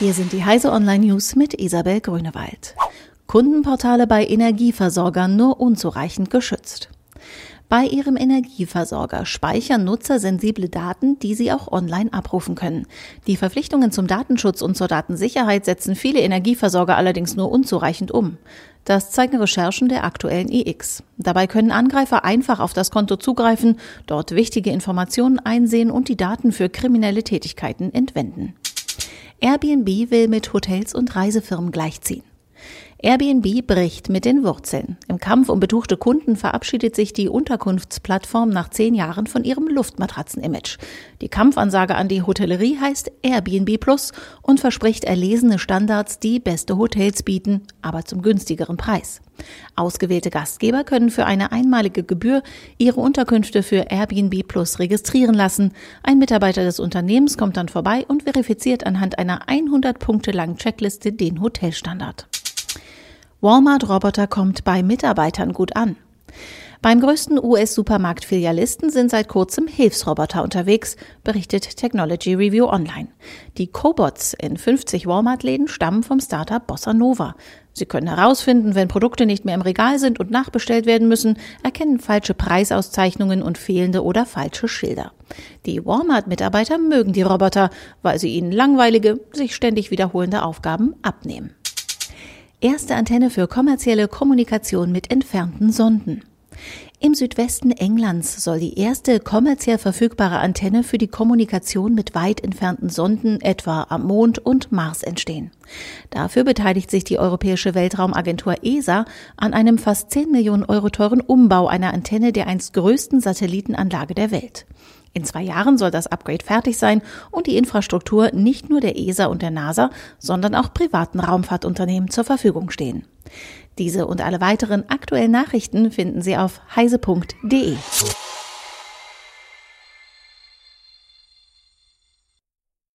Hier sind die Heise Online News mit Isabel Grünewald. Kundenportale bei Energieversorgern nur unzureichend geschützt. Bei ihrem Energieversorger speichern Nutzer sensible Daten, die sie auch online abrufen können. Die Verpflichtungen zum Datenschutz und zur Datensicherheit setzen viele Energieversorger allerdings nur unzureichend um. Das zeigen Recherchen der aktuellen EX. Dabei können Angreifer einfach auf das Konto zugreifen, dort wichtige Informationen einsehen und die Daten für kriminelle Tätigkeiten entwenden. Airbnb will mit Hotels und Reisefirmen gleichziehen. Airbnb bricht mit den Wurzeln. Im Kampf um betuchte Kunden verabschiedet sich die Unterkunftsplattform nach zehn Jahren von ihrem Luftmatratzen-Image. Die Kampfansage an die Hotellerie heißt Airbnb Plus und verspricht erlesene Standards, die beste Hotels bieten, aber zum günstigeren Preis. Ausgewählte Gastgeber können für eine einmalige Gebühr ihre Unterkünfte für Airbnb Plus registrieren lassen. Ein Mitarbeiter des Unternehmens kommt dann vorbei und verifiziert anhand einer 100 Punkte langen Checkliste den Hotelstandard. Walmart-Roboter kommt bei Mitarbeitern gut an. Beim größten US-Supermarkt-Filialisten sind seit kurzem Hilfsroboter unterwegs, berichtet Technology Review Online. Die Cobots in 50 Walmart-Läden stammen vom Startup Bossa Nova. Sie können herausfinden, wenn Produkte nicht mehr im Regal sind und nachbestellt werden müssen, erkennen falsche Preisauszeichnungen und fehlende oder falsche Schilder. Die Walmart-Mitarbeiter mögen die Roboter, weil sie ihnen langweilige, sich ständig wiederholende Aufgaben abnehmen. Erste Antenne für kommerzielle Kommunikation mit entfernten Sonden. Im Südwesten Englands soll die erste kommerziell verfügbare Antenne für die Kommunikation mit weit entfernten Sonden etwa am Mond und Mars entstehen. Dafür beteiligt sich die Europäische Weltraumagentur ESA an einem fast 10 Millionen Euro teuren Umbau einer Antenne der einst größten Satellitenanlage der Welt. In zwei Jahren soll das Upgrade fertig sein und die Infrastruktur nicht nur der ESA und der NASA, sondern auch privaten Raumfahrtunternehmen zur Verfügung stehen. Diese und alle weiteren aktuellen Nachrichten finden Sie auf heise.de.